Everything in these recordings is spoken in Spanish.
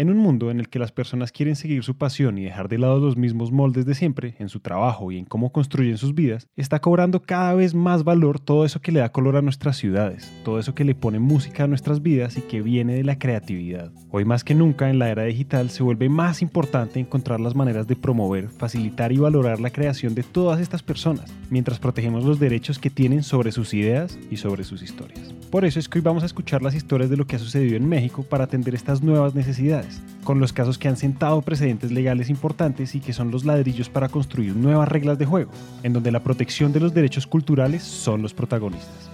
En un mundo en el que las personas quieren seguir su pasión y dejar de lado los mismos moldes de siempre, en su trabajo y en cómo construyen sus vidas, está cobrando cada vez más valor todo eso que le da color a nuestras ciudades, todo eso que le pone música a nuestras vidas y que viene de la creatividad. Hoy más que nunca en la era digital se vuelve más importante encontrar las maneras de promover, facilitar y valorar la creación de todas estas personas, mientras protegemos los derechos que tienen sobre sus ideas y sobre sus historias. Por eso es que hoy vamos a escuchar las historias de lo que ha sucedido en México para atender estas nuevas necesidades, con los casos que han sentado precedentes legales importantes y que son los ladrillos para construir nuevas reglas de juego, en donde la protección de los derechos culturales son los protagonistas.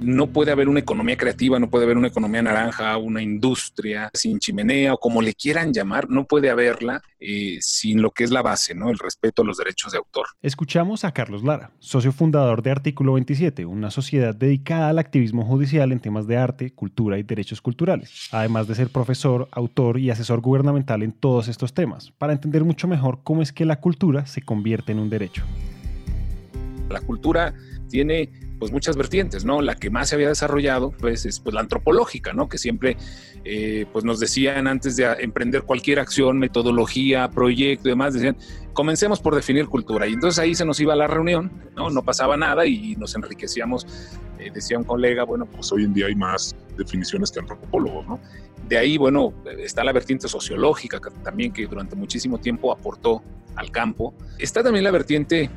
No puede haber una economía creativa, no puede haber una economía naranja, una industria sin chimenea o como le quieran llamar, no puede haberla eh, sin lo que es la base, ¿no? El respeto a los derechos de autor. Escuchamos a Carlos Lara, socio fundador de Artículo 27, una sociedad dedicada al activismo judicial en temas de arte, cultura y derechos culturales, además de ser profesor, autor y asesor gubernamental en todos estos temas, para entender mucho mejor cómo es que la cultura se convierte en un derecho. La cultura tiene pues muchas vertientes, ¿no? La que más se había desarrollado pues es pues la antropológica, ¿no? Que siempre eh, pues nos decían antes de emprender cualquier acción, metodología, proyecto y demás, decían, comencemos por definir cultura. Y entonces ahí se nos iba a la reunión, ¿no? No pasaba nada y nos enriquecíamos. Eh, decía un colega, bueno, pues hoy en día hay más definiciones que antropólogos, ¿no? De ahí, bueno, está la vertiente sociológica también que durante muchísimo tiempo aportó al campo. Está también la vertiente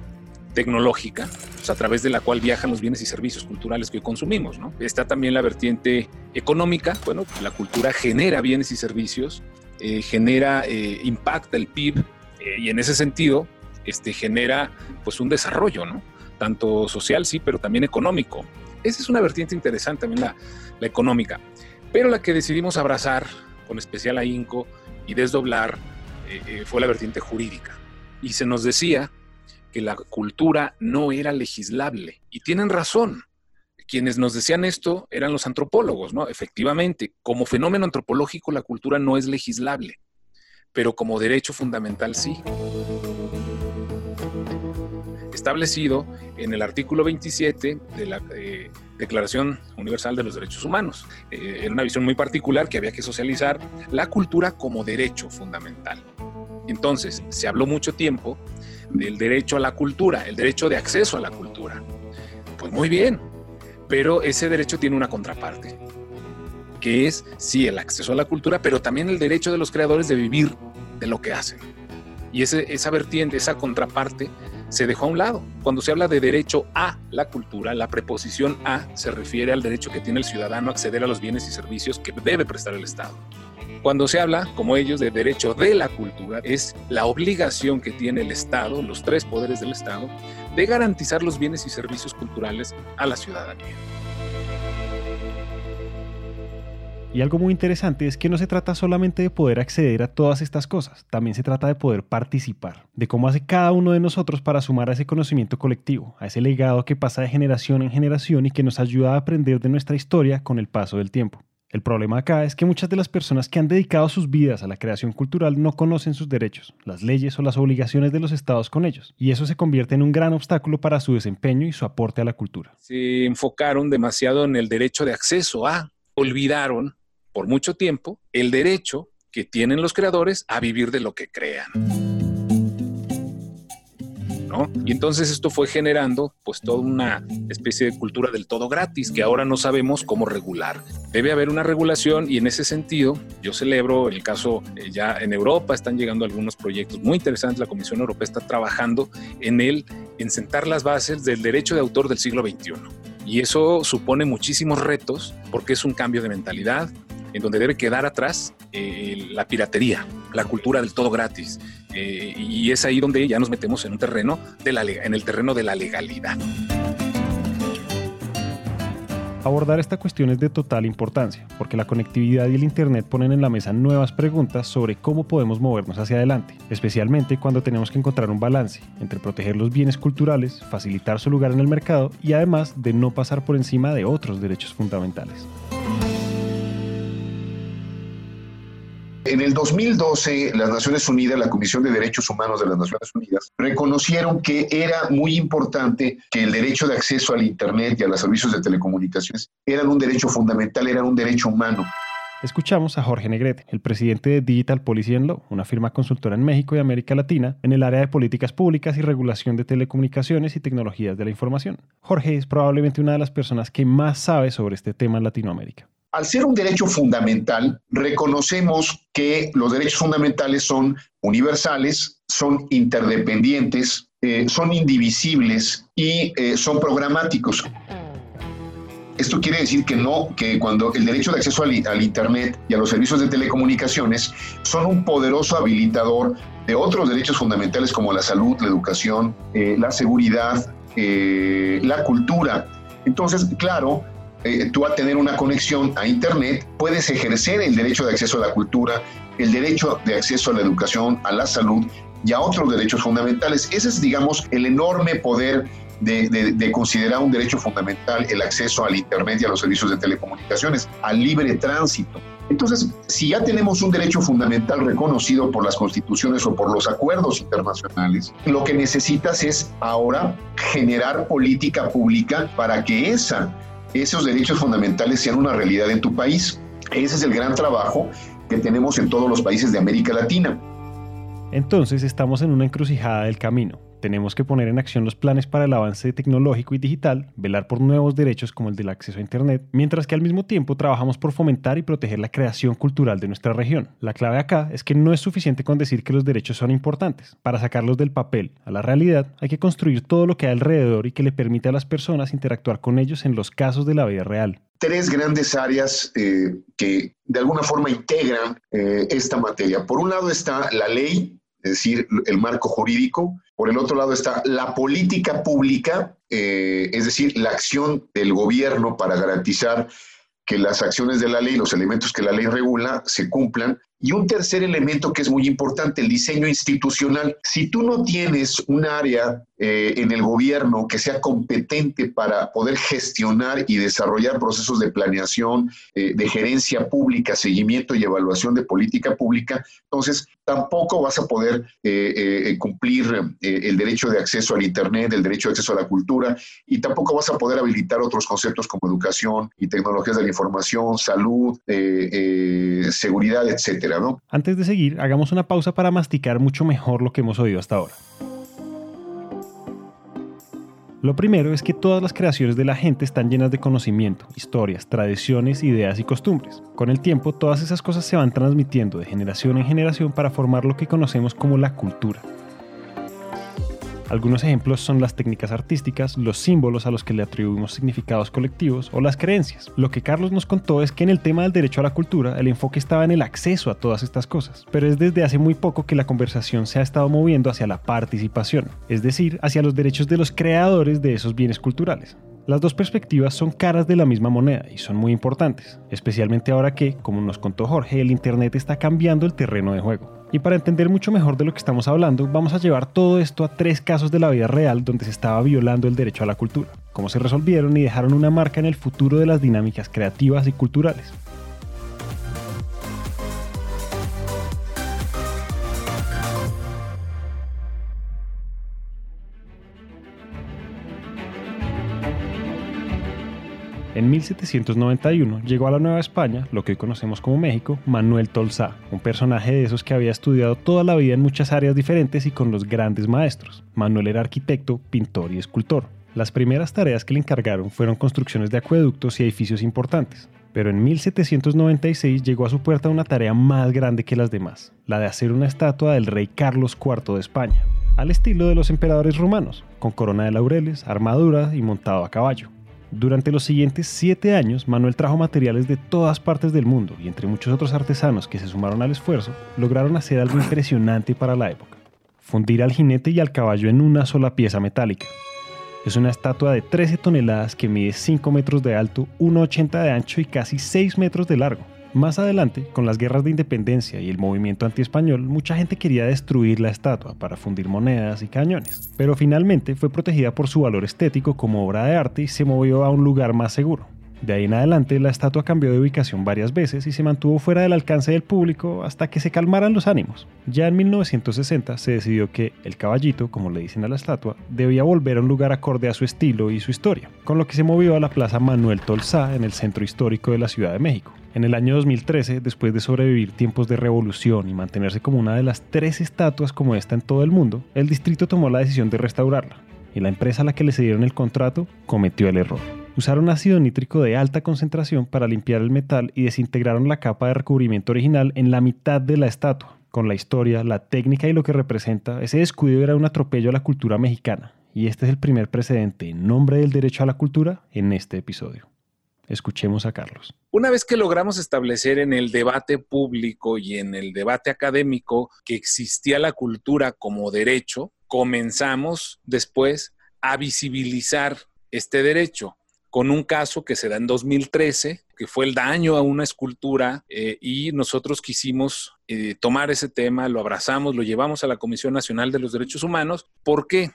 tecnológica, a través de la cual viajan los bienes y servicios culturales que consumimos. ¿no? Está también la vertiente económica, bueno, la cultura genera bienes y servicios, eh, genera, eh, impacta el PIB eh, y en ese sentido este, genera pues un desarrollo, ¿no? tanto social, sí, pero también económico. Esa es una vertiente interesante también la, la económica, pero la que decidimos abrazar con especial ahínco y desdoblar fue la vertiente jurídica. Y se nos decía que la cultura no era legislable. Y tienen razón. Quienes nos decían esto eran los antropólogos, ¿no? Efectivamente, como fenómeno antropológico la cultura no es legislable, pero como derecho fundamental sí. Establecido en el artículo 27 de la eh, Declaración Universal de los Derechos Humanos. Eh, era una visión muy particular que había que socializar la cultura como derecho fundamental. Entonces, se habló mucho tiempo del derecho a la cultura, el derecho de acceso a la cultura. Pues muy bien, pero ese derecho tiene una contraparte, que es, sí, el acceso a la cultura, pero también el derecho de los creadores de vivir de lo que hacen. Y ese, esa vertiente, esa contraparte, se dejó a un lado. Cuando se habla de derecho a la cultura, la preposición a se refiere al derecho que tiene el ciudadano a acceder a los bienes y servicios que debe prestar el Estado. Cuando se habla, como ellos, de derecho de la cultura, es la obligación que tiene el Estado, los tres poderes del Estado, de garantizar los bienes y servicios culturales a la ciudadanía. Y algo muy interesante es que no se trata solamente de poder acceder a todas estas cosas, también se trata de poder participar, de cómo hace cada uno de nosotros para sumar a ese conocimiento colectivo, a ese legado que pasa de generación en generación y que nos ayuda a aprender de nuestra historia con el paso del tiempo. El problema acá es que muchas de las personas que han dedicado sus vidas a la creación cultural no conocen sus derechos, las leyes o las obligaciones de los estados con ellos, y eso se convierte en un gran obstáculo para su desempeño y su aporte a la cultura. Se enfocaron demasiado en el derecho de acceso a, olvidaron por mucho tiempo el derecho que tienen los creadores a vivir de lo que crean. Y entonces esto fue generando pues toda una especie de cultura del todo gratis que ahora no sabemos cómo regular. Debe haber una regulación y en ese sentido yo celebro el caso eh, ya en Europa están llegando algunos proyectos muy interesantes, la Comisión Europea está trabajando en el en sentar las bases del derecho de autor del siglo XXI. Y eso supone muchísimos retos porque es un cambio de mentalidad, en donde debe quedar atrás eh, la piratería, la cultura del todo gratis. Eh, y es ahí donde ya nos metemos en un terreno en el terreno de la legalidad. Abordar esta cuestión es de total importancia, porque la conectividad y el Internet ponen en la mesa nuevas preguntas sobre cómo podemos movernos hacia adelante, especialmente cuando tenemos que encontrar un balance entre proteger los bienes culturales, facilitar su lugar en el mercado y además de no pasar por encima de otros derechos fundamentales. En el 2012, las Naciones Unidas, la Comisión de Derechos Humanos de las Naciones Unidas, reconocieron que era muy importante que el derecho de acceso al Internet y a los servicios de telecomunicaciones eran un derecho fundamental, eran un derecho humano. Escuchamos a Jorge Negrete, el presidente de Digital Policy Law, una firma consultora en México y América Latina en el área de políticas públicas y regulación de telecomunicaciones y tecnologías de la información. Jorge es probablemente una de las personas que más sabe sobre este tema en Latinoamérica. Al ser un derecho fundamental, reconocemos que los derechos fundamentales son universales, son interdependientes, eh, son indivisibles y eh, son programáticos. Esto quiere decir que no, que cuando el derecho de acceso al, Internet y a los servicios de telecomunicaciones son un poderoso habilitador de otros derechos fundamentales como la salud, la educación, eh, la seguridad, la cultura. Entonces, claro, eh, tú a tener una conexión a Internet, puedes ejercer el derecho de acceso a la cultura, el derecho de acceso a la educación, a la salud y a otros derechos fundamentales. Ese es, digamos, el enorme poder de, de, considerar un derecho fundamental el acceso al Internet y a los servicios de telecomunicaciones, al libre tránsito. Entonces, si ya tenemos un derecho fundamental reconocido por las constituciones o por los acuerdos internacionales, lo que necesitas es ahora generar política pública para que esa esos derechos fundamentales sean una realidad en tu país. Ese es el gran trabajo que tenemos en todos los países de América Latina. Entonces estamos en una encrucijada del camino. Tenemos que poner en acción los planes para el avance tecnológico y digital, velar por nuevos derechos como el del acceso a Internet, mientras que al mismo tiempo trabajamos por fomentar y proteger la creación cultural de nuestra región. La clave acá es que no es suficiente con decir que los derechos son importantes. Para sacarlos del papel a la realidad hay que construir todo lo que hay alrededor y que le permite a las personas interactuar con ellos en los casos de la vida real tres grandes áreas eh, que de alguna forma integran eh, esta materia. Por un lado está la ley, es decir, el marco jurídico. Por el otro lado está la política pública, eh, es decir, la acción del gobierno para garantizar que las acciones de la ley, los elementos que la ley regula, se cumplan. Y un tercer elemento que es muy importante, el diseño institucional. Si tú no tienes un área eh, en el gobierno que sea competente para poder gestionar y desarrollar procesos de planeación, eh, de gerencia pública, seguimiento y evaluación de política pública, entonces tampoco vas a poder eh, cumplir el derecho de acceso al Internet, el derecho de acceso a la cultura, y tampoco vas a poder habilitar otros conceptos como educación y tecnologías de la información, salud, seguridad, etcétera. Antes de seguir, hagamos una pausa para masticar mucho mejor lo que hemos oído hasta ahora. Lo primero es que todas las creaciones de la gente están llenas de conocimiento, historias, tradiciones, ideas y costumbres. Con el tiempo, todas esas cosas se van transmitiendo de generación en generación para formar lo que conocemos como la cultura. Algunos ejemplos son las técnicas artísticas, los símbolos a los que le atribuimos significados colectivos o las creencias. Lo que Carlos nos contó es que en el tema del derecho a la cultura el enfoque estaba en el acceso a todas estas cosas, pero es desde hace muy poco que la conversación se ha estado moviendo hacia la participación, es decir, hacia los derechos de los creadores de esos bienes culturales. Las dos perspectivas son caras de la misma moneda y son muy importantes, especialmente ahora que, como nos contó Jorge, el Internet está cambiando el terreno de juego. Y para entender mucho mejor de lo que estamos hablando, vamos a llevar todo esto a tres casos de la vida real donde se estaba violando el derecho a la cultura, cómo se resolvieron y dejaron una marca en el futuro de las dinámicas creativas y culturales. En 1791 llegó a la Nueva España, lo que hoy conocemos como México, Manuel Tolsá, un personaje de esos que había estudiado toda la vida en muchas áreas diferentes y con los grandes maestros. Manuel era arquitecto, pintor y escultor. Las primeras tareas que le encargaron fueron construcciones de acueductos y edificios importantes, pero en 1796 llegó a su puerta una tarea más grande que las demás, la de hacer una estatua del rey Carlos IV de España, al estilo de los emperadores romanos, con corona de laureles, armadura y montado a caballo. Durante los siguientes siete años, Manuel trajo materiales de todas partes del mundo y entre muchos otros artesanos que se sumaron al esfuerzo, lograron hacer algo impresionante para la época. Fundir al jinete y al caballo en una sola pieza metálica. Es una estatua de 13 toneladas que mide 5 metros de alto, 1,80 de ancho y casi 6 metros de largo. Más adelante, con las guerras de independencia y el movimiento antiespañol, mucha gente quería destruir la estatua para fundir monedas y cañones, pero finalmente fue protegida por su valor estético como obra de arte y se movió a un lugar más seguro. De ahí en adelante, la estatua cambió de ubicación varias veces y se mantuvo fuera del alcance del público hasta que se calmaran los ánimos. Ya en 1960 se decidió que el caballito, como le dicen a la estatua, debía volver a un lugar acorde a su estilo y su historia, con lo que se movió a la Plaza Manuel Tolsá en el centro histórico de la Ciudad de México. En el año 2013, después de sobrevivir tiempos de revolución y mantenerse como una de las tres estatuas como esta en todo el mundo, el distrito tomó la decisión de restaurarla, y la empresa a la que le cedieron el contrato cometió el error. Usaron ácido nítrico de alta concentración para limpiar el metal y desintegraron la capa de recubrimiento original en la mitad de la estatua. Con la historia, la técnica y lo que representa, ese descuido era un atropello a la cultura mexicana. Y este es el primer precedente en nombre del derecho a la cultura en este episodio. Escuchemos a Carlos. Una vez que logramos establecer en el debate público y en el debate académico que existía la cultura como derecho, comenzamos después a visibilizar este derecho con un caso que se da en 2013, que fue el daño a una escultura, eh, y nosotros quisimos eh, tomar ese tema, lo abrazamos, lo llevamos a la Comisión Nacional de los Derechos Humanos. ¿Por qué?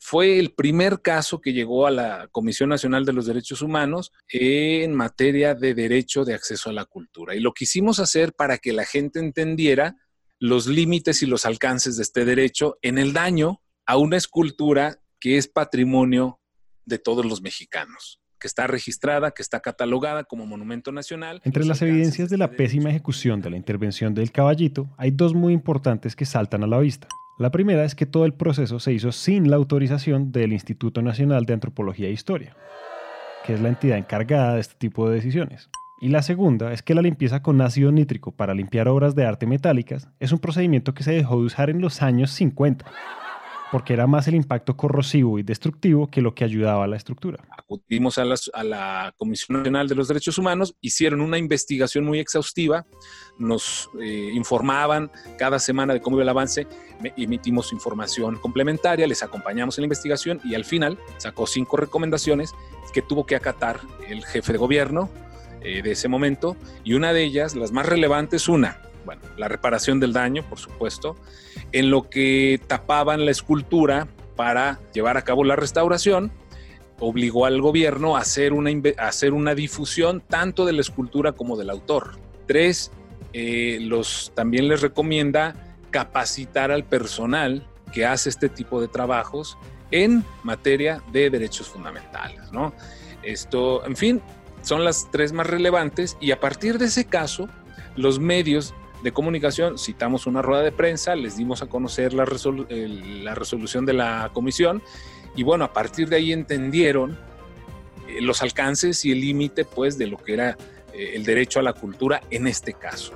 Fue el primer caso que llegó a la Comisión Nacional de los Derechos Humanos en materia de derecho de acceso a la cultura. Y lo quisimos hacer para que la gente entendiera los límites y los alcances de este derecho en el daño a una escultura que es patrimonio de todos los mexicanos que está registrada, que está catalogada como monumento nacional. Entre las evidencias de la pésima ejecución de la intervención del caballito, hay dos muy importantes que saltan a la vista. La primera es que todo el proceso se hizo sin la autorización del Instituto Nacional de Antropología e Historia, que es la entidad encargada de este tipo de decisiones. Y la segunda es que la limpieza con ácido nítrico para limpiar obras de arte metálicas es un procedimiento que se dejó de usar en los años 50 porque era más el impacto corrosivo y destructivo que lo que ayudaba a la estructura. Acudimos a, la Comisión Nacional de los Derechos Humanos, hicieron una investigación muy exhaustiva, nos eh, informaban cada semana de cómo iba el avance, emitimos información complementaria, les acompañamos en la investigación y al final sacó cinco recomendaciones que tuvo que acatar el jefe de gobierno eh, de ese momento y una de ellas, las más relevantes, una, bueno, la reparación del daño, por supuesto, en lo que tapaban la escultura para llevar a cabo la restauración, obligó al gobierno a hacer una, hacer una difusión tanto de la escultura como del autor. Tres, eh, los, también les recomienda capacitar al personal que hace este tipo de trabajos en materia de derechos fundamentales. ¿no? Esto, en fin, son las tres más relevantes y a partir de ese caso, los medios de comunicación, citamos una rueda de prensa, les dimos a conocer la, resolución de la comisión y bueno, a partir de ahí entendieron eh, los alcances y el límite pues de lo que era eh, el derecho a la cultura en este caso.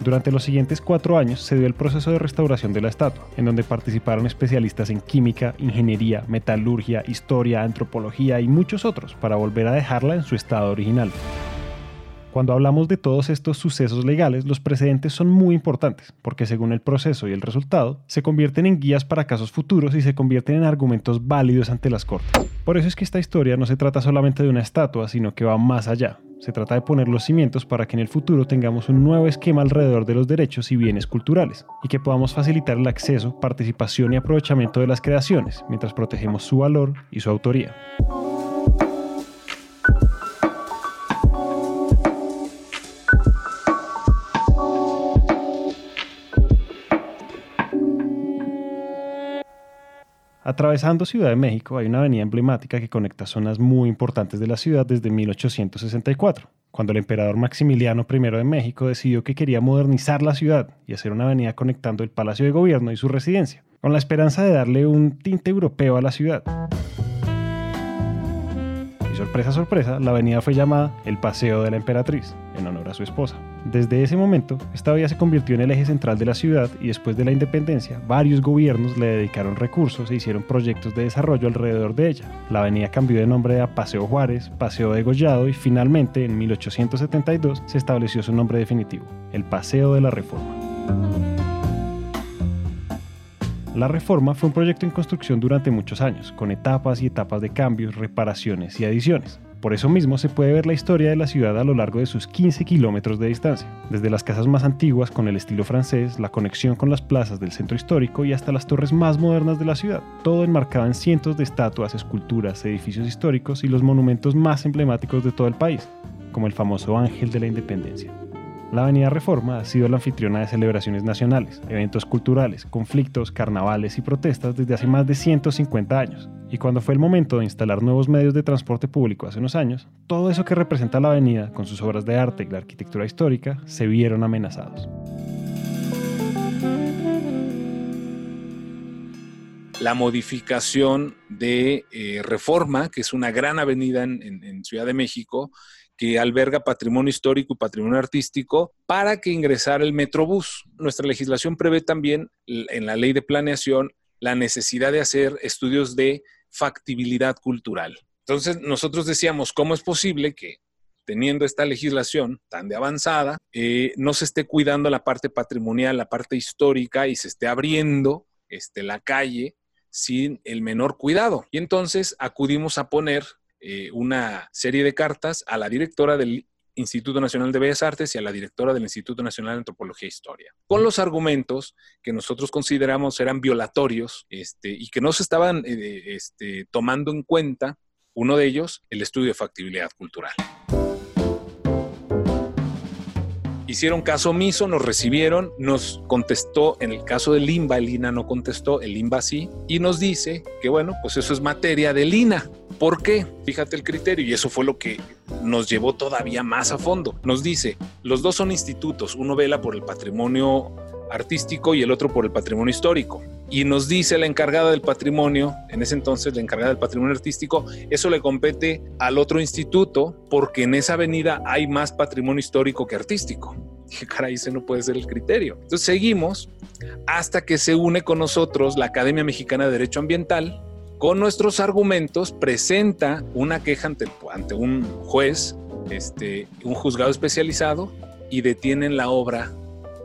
Durante los siguientes cuatro años se dio el proceso de restauración de la estatua, en donde participaron especialistas en química, ingeniería, metalurgia, historia, antropología y muchos otros para volver a dejarla en su estado original. Cuando hablamos de todos estos sucesos legales, los precedentes son muy importantes, porque según el proceso y el resultado, se convierten en guías para casos futuros y se convierten en argumentos válidos ante las cortes. Por eso es que esta historia no se trata solamente de una estatua, sino que va más allá. Se trata de poner los cimientos para que en el futuro tengamos un nuevo esquema alrededor de los derechos y bienes culturales, y que podamos facilitar el acceso, participación y aprovechamiento de las creaciones, mientras protegemos su valor y su autoría. Atravesando Ciudad de México hay una avenida emblemática que conecta zonas muy importantes de la ciudad desde 1864, cuando el emperador Maximiliano I de México decidió que quería modernizar la ciudad y hacer una avenida conectando el Palacio de Gobierno y su residencia, con la esperanza de darle un tinte europeo a la ciudad sorpresa, sorpresa, la avenida fue llamada el Paseo de la Emperatriz, en honor a su esposa. Desde ese momento, esta vía se convirtió en el eje central de la ciudad y después de la independencia, varios gobiernos le dedicaron recursos e hicieron proyectos de desarrollo alrededor de ella. La avenida cambió de nombre a Paseo Juárez, Paseo de Gollado y finalmente, en 1872, se estableció su nombre definitivo, el Paseo de la Reforma. La reforma fue un proyecto en construcción durante muchos años, con etapas y etapas de cambios, reparaciones y adiciones. Por eso mismo se puede ver la historia de la ciudad a lo largo de sus 15 kilómetros de distancia, desde las casas más antiguas con el estilo francés, la conexión con las plazas del centro histórico y hasta las torres más modernas de la ciudad, todo enmarcado en cientos de estatuas, esculturas, edificios históricos y los monumentos más emblemáticos de todo el país, como el famoso Ángel de la Independencia. La Avenida Reforma ha sido la anfitriona de celebraciones nacionales, eventos culturales, conflictos, carnavales y protestas desde hace más de 150 años. Y cuando fue el momento de instalar nuevos medios de transporte público hace unos años, todo eso que representa la avenida, con sus obras de arte y la arquitectura histórica, se vieron amenazados. La modificación de eh, Reforma, que es una gran avenida en Ciudad de México, que alberga patrimonio histórico y patrimonio artístico para que ingresara el Metrobús. Nuestra legislación prevé también en la ley de planeación la necesidad de hacer estudios de factibilidad cultural. Entonces, nosotros decíamos, ¿cómo es posible que teniendo esta legislación tan de avanzada, eh, no se esté cuidando la parte patrimonial, la parte histórica y se esté abriendo este, la calle sin el menor cuidado? Y entonces acudimos a poner eh, una serie de cartas a la directora del Instituto Nacional de Bellas Artes y a la directora del Instituto Nacional de Antropología e Historia, con los argumentos que nosotros consideramos eran violatorios este, y que no se estaban eh, este, tomando en cuenta, uno de ellos, el estudio de factibilidad cultural. Hicieron caso omiso, nos recibieron, nos contestó, en el caso de Limba, el INA no contestó, el Limba sí, y nos dice que bueno, pues eso es materia del INA. ¿Por qué? Fíjate el criterio y eso fue lo que nos llevó todavía más a fondo. Nos dice, los dos son institutos, uno vela por el patrimonio artístico y el otro por el patrimonio histórico. Y nos dice la encargada del patrimonio, en ese entonces la encargada del patrimonio artístico, eso le compete al otro instituto porque en esa avenida hay más patrimonio histórico que artístico. Dije, caray, ese no puede ser el criterio. Entonces seguimos hasta que se une con nosotros la Academia Mexicana de Derecho Ambiental con nuestros argumentos, presenta una queja ante, ante un juez, este, un juzgado especializado, y detienen la obra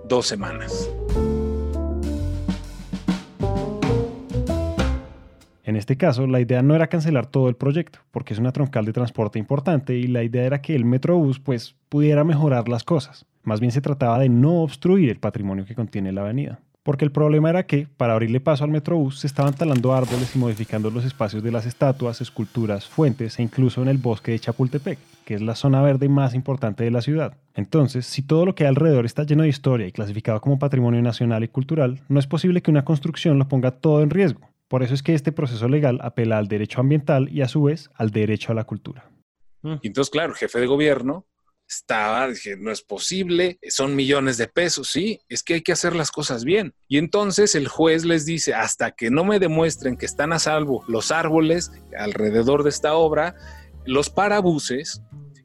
dos semanas. En este caso, la idea no era cancelar todo el proyecto, porque es una troncal de transporte importante y la idea era que el Metrobús pues, pudiera mejorar las cosas. Más bien se trataba de no obstruir el patrimonio que contiene la avenida porque el problema era que, para abrirle paso al Metrobús, se estaban talando árboles y modificando los espacios de las estatuas, esculturas, fuentes e incluso en el bosque de Chapultepec, que es la zona verde más importante de la ciudad. Entonces, si todo lo que hay alrededor está lleno de historia y clasificado como patrimonio nacional y cultural, no es posible que una construcción lo ponga todo en riesgo. Por eso es que este proceso legal apela al derecho ambiental y a su vez al derecho a la cultura. Y entonces, claro, el jefe de gobierno estaba, dije, no es posible, son millones de pesos, sí, es que hay que hacer las cosas bien. Y entonces el juez les dice, hasta que no me demuestren que están a salvo los árboles alrededor de esta obra, los parabuses,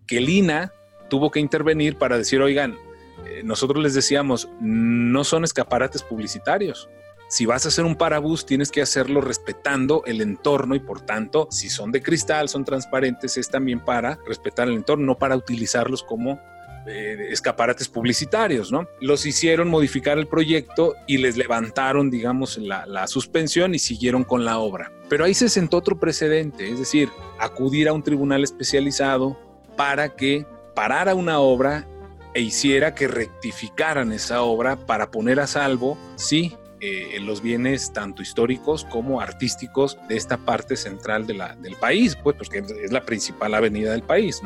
que Lina tuvo que intervenir para decir, oigan, eh, nosotros les decíamos, no son escaparates publicitarios, si vas a hacer un parabús, tienes que hacerlo respetando el entorno y por tanto, si son de cristal, son transparentes, es también para respetar el entorno, no para utilizarlos como eh, escaparates publicitarios, ¿no? Los hicieron modificar el proyecto y les levantaron, digamos, la, la suspensión y siguieron con la obra. Pero ahí se sentó otro precedente, es decir, acudir a un tribunal especializado para que parara una obra e hiciera que rectificaran esa obra para poner a salvo, sí, eh, los bienes tanto históricos como artísticos de esta parte central del país, pues porque es la principal avenida del país.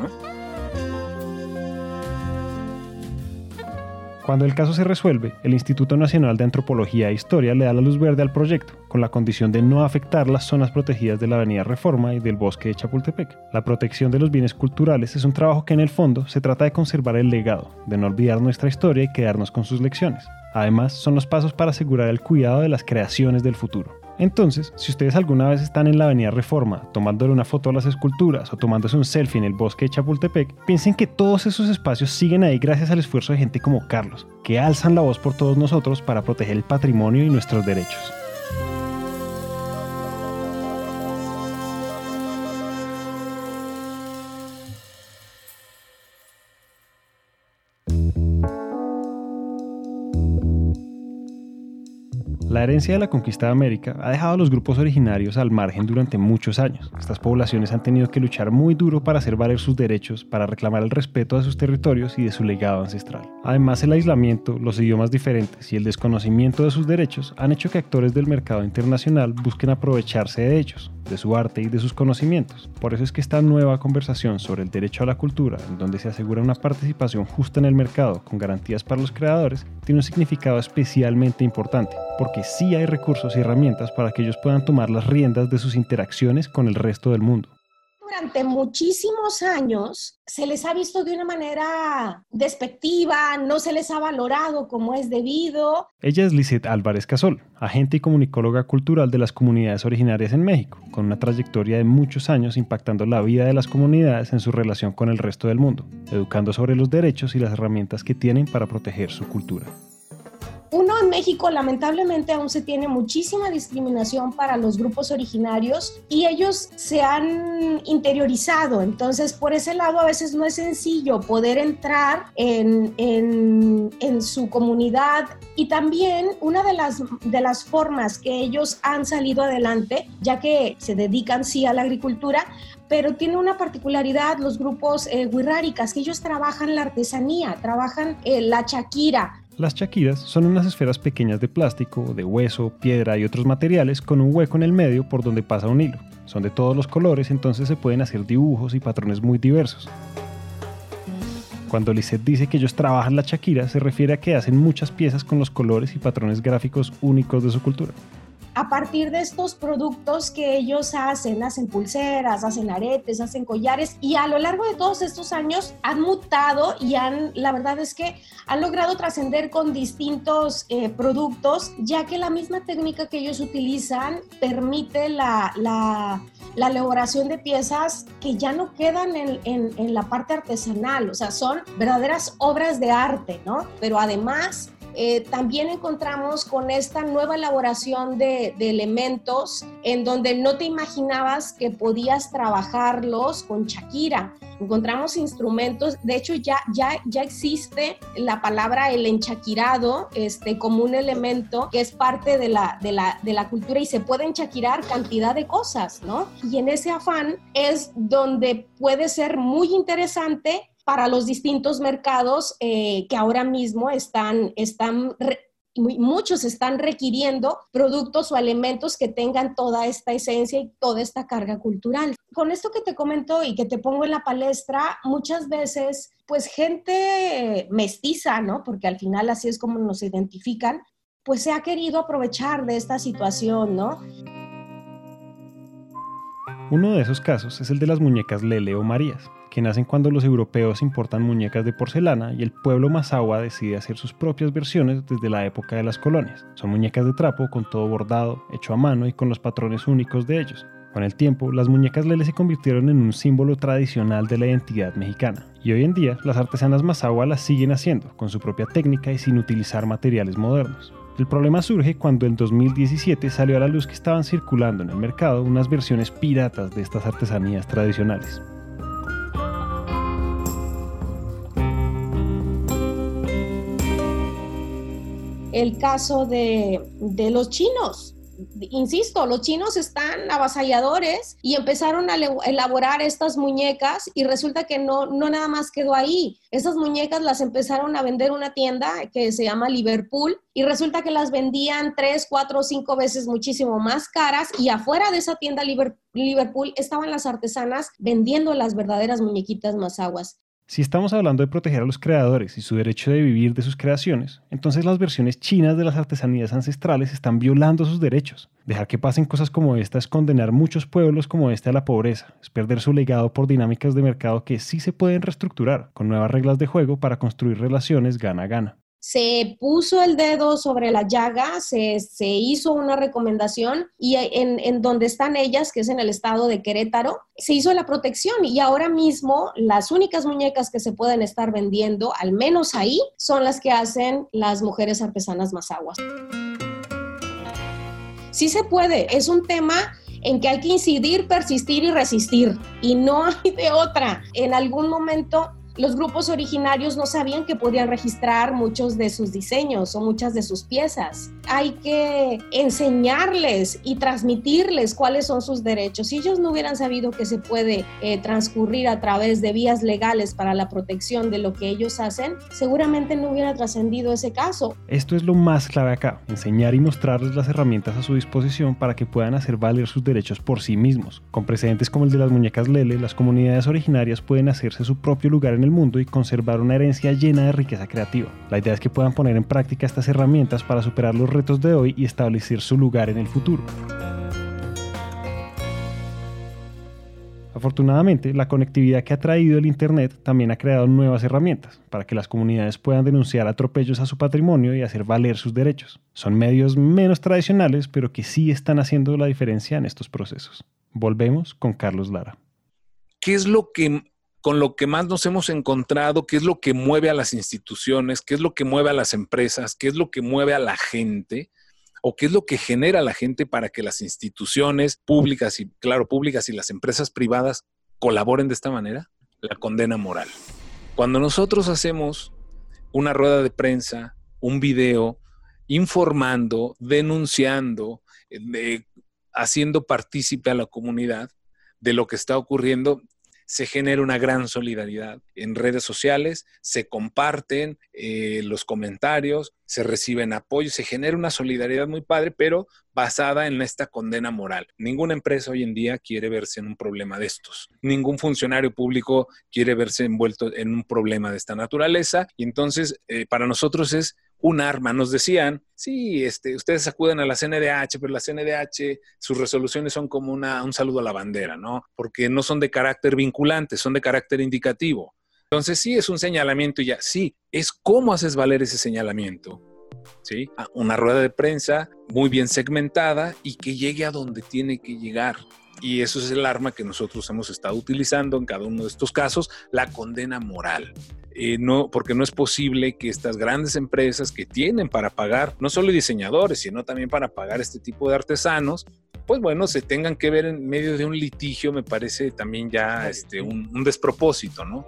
Cuando el caso se resuelve, el Instituto Nacional de Antropología e Historia le da la luz verde al proyecto, con la condición de no afectar las zonas protegidas de la Avenida Reforma y del bosque de Chapultepec. La protección de los bienes culturales es un trabajo que en el fondo se trata de conservar el legado, de no olvidar nuestra historia y quedarnos con sus lecciones. Además, son los pasos para asegurar el cuidado de las creaciones del futuro. Entonces, si ustedes alguna vez están en la Avenida Reforma tomándole una foto a las esculturas o tomándose un selfie en el bosque de Chapultepec, piensen que todos esos espacios siguen ahí gracias al esfuerzo de gente como Carlos, que alzan la voz por todos nosotros para proteger el patrimonio y nuestros derechos. La herencia de la conquista de América ha dejado a los grupos originarios al margen durante muchos años. Estas poblaciones han tenido que luchar muy duro para hacer valer sus derechos, para reclamar el respeto de sus territorios y de su legado ancestral. Además, el aislamiento, los idiomas diferentes y el desconocimiento de sus derechos han hecho que actores del mercado internacional busquen aprovecharse de ellos, de su arte y de sus conocimientos. Por eso es que esta nueva conversación sobre el derecho a la cultura, en donde se asegura una participación justa en el mercado con garantías para los creadores, tiene un significado especialmente importante, porque sí hay recursos y herramientas para que ellos puedan tomar las riendas de sus interacciones con el resto del mundo durante muchísimos años se les ha visto de una manera despectiva, no se les ha valorado como es debido. Ella es Lisette Álvarez Casol, agente y comunicóloga cultural de las comunidades originarias en México, con una trayectoria de muchos años impactando la vida de las comunidades en su relación con el resto del mundo, educando sobre los derechos y las herramientas que tienen para proteger su cultura. Uno, en México lamentablemente aún se tiene muchísima discriminación para los grupos originarios y ellos se han interiorizado. Entonces, por ese lado, a veces no es sencillo poder entrar en, en, en su comunidad. Y también una de las, de las formas que ellos han salido adelante, ya que se dedican sí a la agricultura, pero tiene una particularidad los grupos eh, que ellos trabajan la artesanía, trabajan eh, la chaquira, las chaquiras son unas esferas pequeñas de plástico, de hueso, piedra y otros materiales con un hueco en el medio por donde pasa un hilo. Son de todos los colores, entonces se pueden hacer dibujos y patrones muy diversos. Cuando Lisette dice que ellos trabajan la chaquira, se refiere a que hacen muchas piezas con los colores y patrones gráficos únicos de su cultura a partir de estos productos que ellos hacen, hacen pulseras, hacen aretes, hacen collares y a lo largo de todos estos años han mutado y han, la verdad es que han logrado trascender con distintos eh, productos, ya que la misma técnica que ellos utilizan permite la, la, la elaboración de piezas que ya no quedan en, en, en la parte artesanal, o sea, son verdaderas obras de arte, ¿no? Pero además eh, también encontramos con esta nueva elaboración de, elementos en donde no te imaginabas que podías trabajarlos con Shakira. Encontramos instrumentos, de hecho ya, ya, ya existe la palabra el enchaquirado este, como un elemento que es parte de la, de la, de la cultura y se puede enchaquirar cantidad de cosas, ¿no? Y en ese afán es donde puede ser muy interesante para los distintos mercados eh, que ahora mismo están, están muchos están requiriendo productos o elementos que tengan toda esta esencia y toda esta carga cultural. Con esto que te comento y que te pongo en la palestra, muchas veces, pues gente mestiza, ¿no? Porque al final así es como nos identifican, pues se ha querido aprovechar de esta situación, ¿no? Uno de esos casos es el de las muñecas Lele o Marías que nacen cuando los europeos importan muñecas de porcelana y el pueblo mazahua decide hacer sus propias versiones desde la época de las colonias. Son muñecas de trapo con todo bordado, hecho a mano y con los patrones únicos de ellos. Con el tiempo, las muñecas Lele se convirtieron en un símbolo tradicional de la identidad mexicana, y hoy en día las artesanas mazahua las siguen haciendo, con su propia técnica y sin utilizar materiales modernos. El problema surge cuando en 2017 salió a la luz que estaban circulando en el mercado unas versiones piratas de estas artesanías tradicionales. El caso de, los chinos. Insisto, los chinos están avasalladores y empezaron a elaborar estas muñecas y resulta que no, no nada más quedó ahí. Esas muñecas las empezaron a vender una tienda que se llama Liverpool y resulta que las vendían tres, cuatro, cinco veces muchísimo más caras y afuera de esa tienda Liverpool estaban las artesanas vendiendo las verdaderas muñequitas más aguas. Si estamos hablando de proteger a los creadores y su derecho de vivir de sus creaciones, entonces las versiones chinas de las artesanías ancestrales están violando sus derechos. Dejar que pasen cosas como esta es condenar muchos pueblos como este a la pobreza, es perder su legado por dinámicas de mercado que sí se pueden reestructurar con nuevas reglas de juego para construir relaciones gana-gana se puso el dedo sobre la llaga, se, hizo una recomendación y en, en, donde están ellas, que es en el estado de Querétaro, se hizo la protección y ahora mismo las únicas muñecas que se pueden estar vendiendo, al menos ahí, son las que hacen las mujeres artesanas aguas. Sí se puede, es un tema en que hay que incidir, persistir y resistir y no hay de otra. En algún momento los grupos originarios no sabían que podían registrar muchos de sus diseños o muchas de sus piezas. Hay que enseñarles y transmitirles cuáles son sus derechos. Si ellos no hubieran sabido que se puede eh, transcurrir a través de vías legales para la protección de lo que ellos hacen, seguramente no hubiera trascendido ese caso. Esto es lo más clave acá, enseñar y mostrarles las herramientas a su disposición para que puedan hacer valer sus derechos por sí mismos. Con precedentes como el de las muñecas Lele, las comunidades originarias pueden hacerse su propio lugar en el mundo y conservar una herencia llena de riqueza creativa. La idea es que puedan poner en práctica estas herramientas para superar los retos de hoy y establecer su lugar en el futuro. Afortunadamente, la conectividad que ha traído el Internet también ha creado nuevas herramientas para que las comunidades puedan denunciar atropellos a su patrimonio y hacer valer sus derechos. Son medios menos tradicionales, pero que sí están haciendo la diferencia en estos procesos. Volvemos con Carlos Lara. ¿Qué es lo que con lo que más nos hemos encontrado, qué es lo que mueve a las instituciones, qué es lo que mueve a las empresas, qué es lo que mueve a la gente o qué es lo que genera la gente para que las instituciones públicas y, claro, públicas y las empresas privadas colaboren de esta manera? La condena moral. Cuando nosotros hacemos una rueda de prensa, un video, informando, denunciando, eh, haciendo partícipe a la comunidad de lo que está ocurriendo, se genera una gran solidaridad. En redes sociales se comparten eh, los comentarios, se reciben apoyo, se genera una solidaridad muy padre, pero basada en esta condena moral. Ninguna empresa hoy en día quiere verse en un problema de estos. Ningún funcionario público quiere verse envuelto en un problema de esta naturaleza. Y entonces, eh, para nosotros es un arma. Nos decían, sí, este, ustedes acuden a la CNDH, pero la CNDH, sus resoluciones son como una, un saludo a la bandera, ¿no? Porque no son de carácter vinculante, son de carácter indicativo. Entonces, sí, es un señalamiento y ya, sí, es cómo haces valer ese señalamiento. ¿Sí? Una rueda de prensa muy bien segmentada y que llegue a donde tiene que llegar. Y eso es el arma que nosotros hemos estado utilizando en cada uno de estos casos, la condena moral. Eh, no, porque no es posible que estas grandes empresas que tienen para pagar, no solo diseñadores, sino también para pagar este tipo de artesanos, pues bueno, se tengan que ver en medio de un litigio, me parece también ya este, un, un despropósito, ¿no?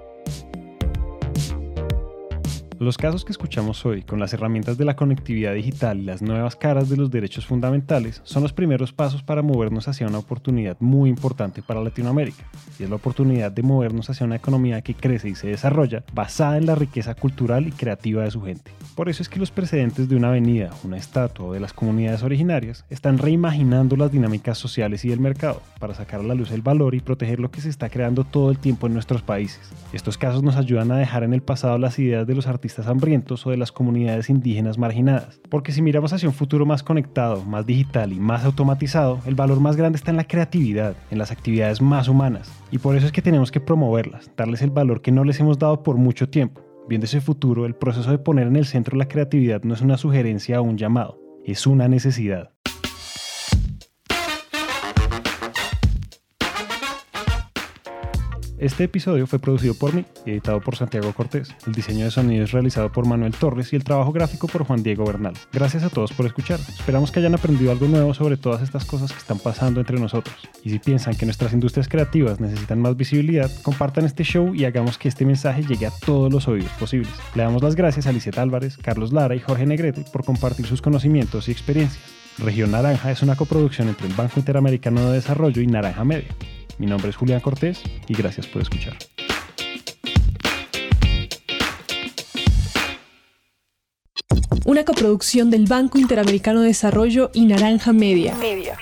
Los casos que escuchamos hoy con las herramientas de la conectividad digital y las nuevas caras de los derechos fundamentales son los primeros pasos para movernos hacia una oportunidad muy importante para Latinoamérica, y es la oportunidad de movernos hacia una economía que crece y se desarrolla basada en la riqueza cultural y creativa de su gente. Por eso es que los precedentes de una avenida, una estatua o de las comunidades originarias están reimaginando las dinámicas sociales y del mercado para sacar a la luz el valor y proteger lo que se está creando todo el tiempo en nuestros países. Estos casos nos ayudan a dejar en el pasado las ideas de los artistas hambrientos o de las comunidades indígenas marginadas. Porque si miramos hacia un futuro más conectado, más digital y más automatizado, el valor más grande está en la creatividad, en las actividades más humanas. Y por eso es que tenemos que promoverlas, darles el valor que no les hemos dado por mucho tiempo. Viendo ese futuro, el proceso de poner en el centro la creatividad no es una sugerencia o un llamado, es una necesidad. Este episodio fue producido por mí y editado por Santiago Cortés. El diseño de sonido es realizado por Manuel Torres y el trabajo gráfico por Juan Diego Bernal. Gracias a todos por escuchar. Esperamos que hayan aprendido algo nuevo sobre todas estas cosas que están pasando entre nosotros. Y si piensan que nuestras industrias creativas necesitan más visibilidad, compartan este show y hagamos que este mensaje llegue a todos los oídos posibles. Le damos las gracias a Lisette Álvarez, Carlos Lara y Jorge Negrete por compartir sus conocimientos y experiencias. Región Naranja es una coproducción entre el Banco Interamericano de Desarrollo y Naranja Media. Mi nombre es Julián Cortés y gracias por escuchar. Una coproducción del Banco Interamericano de Desarrollo y Naranja Media. Media.